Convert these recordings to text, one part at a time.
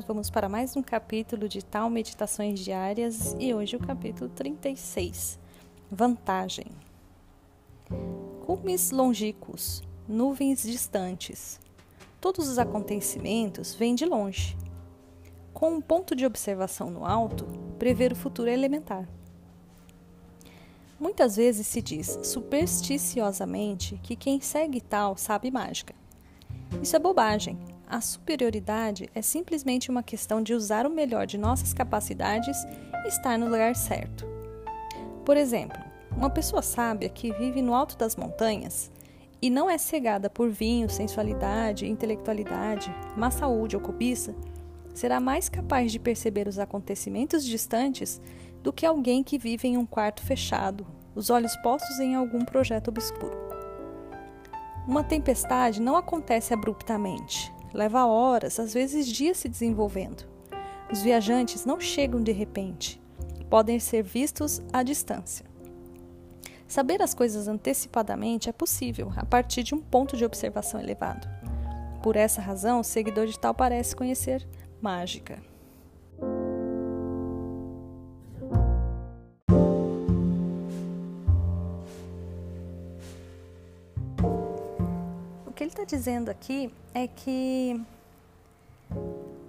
Vamos para mais um capítulo de Tal Meditações Diárias e hoje o capítulo 36. Vantagem. Cumes longínquos, nuvens distantes. Todos os acontecimentos vêm de longe. Com um ponto de observação no alto, prever o futuro é elementar. Muitas vezes se diz supersticiosamente que quem segue tal sabe mágica. Isso é bobagem a superioridade é simplesmente uma questão de usar o melhor de nossas capacidades e estar no lugar certo. Por exemplo, uma pessoa sábia que vive no alto das montanhas e não é cegada por vinho, sensualidade, intelectualidade, má saúde ou cobiça, será mais capaz de perceber os acontecimentos distantes do que alguém que vive em um quarto fechado, os olhos postos em algum projeto obscuro. Uma tempestade não acontece abruptamente leva horas, às vezes dias se desenvolvendo. Os viajantes não chegam de repente, podem ser vistos à distância. Saber as coisas antecipadamente é possível a partir de um ponto de observação elevado. Por essa razão, o seguidor de tal parece conhecer mágica. Ele está dizendo aqui é que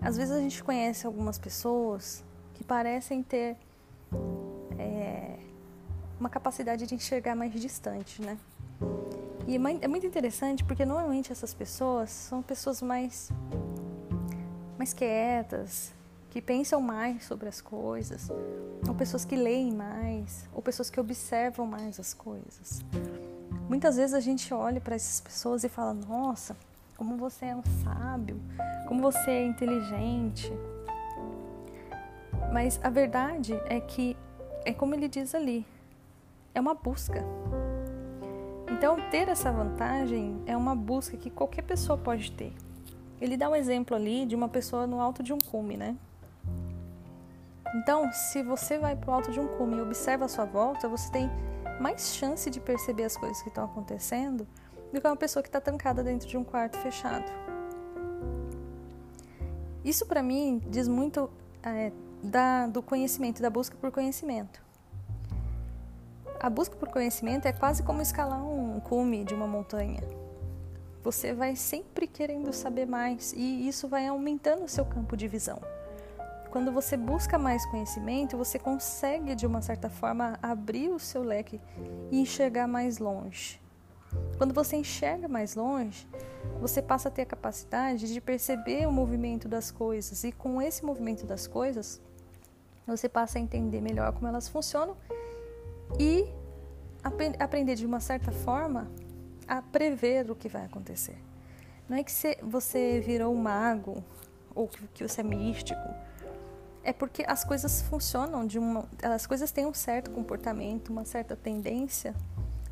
às vezes a gente conhece algumas pessoas que parecem ter é, uma capacidade de enxergar mais distante, né? E é, é muito interessante porque normalmente essas pessoas são pessoas mais mais quietas, que pensam mais sobre as coisas, ou pessoas que leem mais, ou pessoas que observam mais as coisas. Muitas vezes a gente olha para essas pessoas e fala: "Nossa, como você é um sábio, como você é inteligente. Mas a verdade é que, é como ele diz ali, é uma busca. Então, ter essa vantagem é uma busca que qualquer pessoa pode ter. Ele dá um exemplo ali de uma pessoa no alto de um cume, né? Então, se você vai para o alto de um cume e observa a sua volta, você tem mais chance de perceber as coisas que estão acontecendo do que uma pessoa que está trancada dentro de um quarto fechado. Isso para mim diz muito é, da, do conhecimento, da busca por conhecimento. A busca por conhecimento é quase como escalar um cume de uma montanha. Você vai sempre querendo saber mais e isso vai aumentando o seu campo de visão. Quando você busca mais conhecimento, você consegue de uma certa forma abrir o seu leque e enxergar mais longe. Quando você enxerga mais longe, você passa a ter a capacidade de perceber o movimento das coisas e com esse movimento das coisas, você passa a entender melhor como elas funcionam e aprender de uma certa forma a prever o que vai acontecer. Não é que você virou um mago ou que você é místico. É porque as coisas funcionam de uma, as coisas têm um certo comportamento, uma certa tendência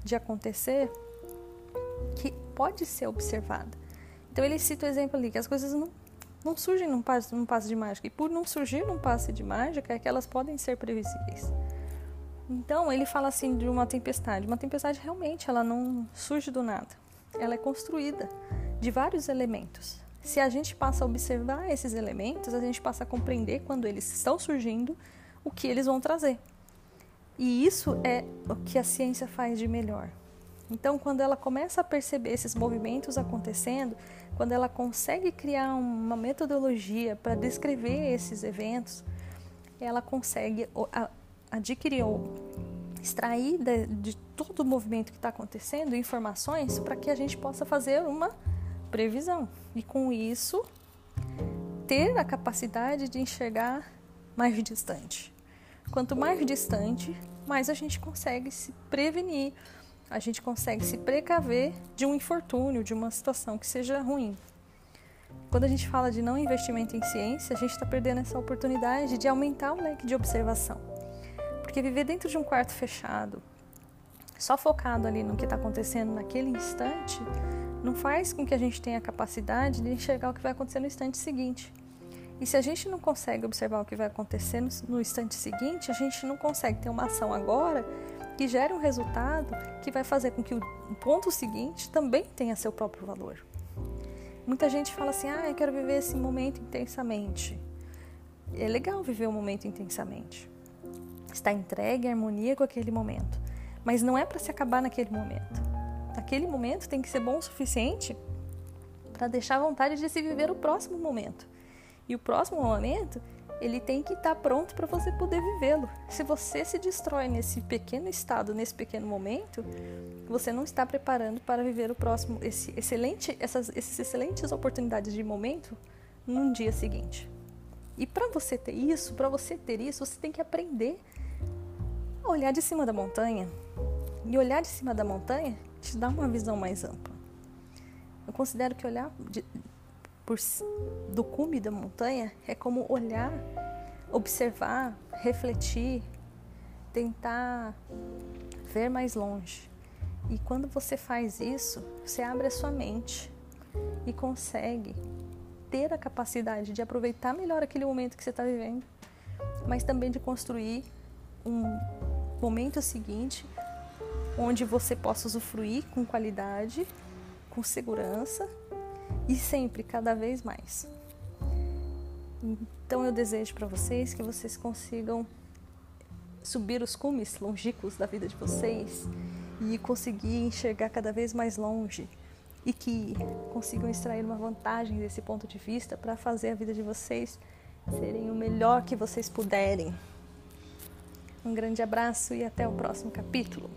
de acontecer que pode ser observada. Então ele cita o exemplo ali que as coisas não, não surgem num passe, num passe de mágica. E por não surgir num passe de mágica é que elas podem ser previsíveis. Então ele fala assim de uma tempestade. Uma tempestade realmente ela não surge do nada. Ela é construída de vários elementos. Se a gente passa a observar esses elementos, a gente passa a compreender quando eles estão surgindo o que eles vão trazer. E isso é o que a ciência faz de melhor. Então, quando ela começa a perceber esses movimentos acontecendo, quando ela consegue criar uma metodologia para descrever esses eventos, ela consegue adquirir ou extrair de, de todo o movimento que está acontecendo informações para que a gente possa fazer uma previsão e, com isso, ter a capacidade de enxergar mais distante. Quanto mais distante, mais a gente consegue se prevenir a gente consegue se precaver de um infortúnio, de uma situação que seja ruim. Quando a gente fala de não investimento em ciência, a gente está perdendo essa oportunidade de aumentar o leque de observação. Porque viver dentro de um quarto fechado, só focado ali no que está acontecendo naquele instante, não faz com que a gente tenha a capacidade de enxergar o que vai acontecer no instante seguinte. E se a gente não consegue observar o que vai acontecer no, instante seguinte, a gente não consegue ter uma ação agora que gere um resultado que vai fazer com que o ponto seguinte também tenha seu próprio valor. Muita gente fala assim: ah, eu quero viver esse momento intensamente. É legal viver o momento intensamente. Está entregue em harmonia com aquele momento. Mas não é para se acabar naquele momento. Aquele momento tem que ser bom o suficiente para deixar a vontade de se viver o próximo momento. E o próximo momento, ele tem que estar tá pronto para você poder vivê-lo. Se você se destrói nesse pequeno estado, nesse pequeno momento, você não está preparando para viver o próximo, esse excelente, essas esses excelentes oportunidades de momento num dia seguinte. E para você ter isso, para você ter isso, você tem que aprender a olhar de cima da montanha. E olhar de cima da montanha te dá uma visão mais ampla. Eu considero que olhar de, por, do cume da montanha é como olhar, observar, refletir, tentar ver mais longe. E quando você faz isso, você abre a sua mente e consegue ter a capacidade de aproveitar melhor aquele momento que você está vivendo, mas também de construir um momento seguinte onde você possa usufruir com qualidade, com segurança e sempre cada vez mais. Então eu desejo para vocês que vocês consigam subir os cumes longínquos da vida de vocês e conseguir enxergar cada vez mais longe e que consigam extrair uma vantagem desse ponto de vista para fazer a vida de vocês serem o melhor que vocês puderem. Um grande abraço e até o próximo capítulo.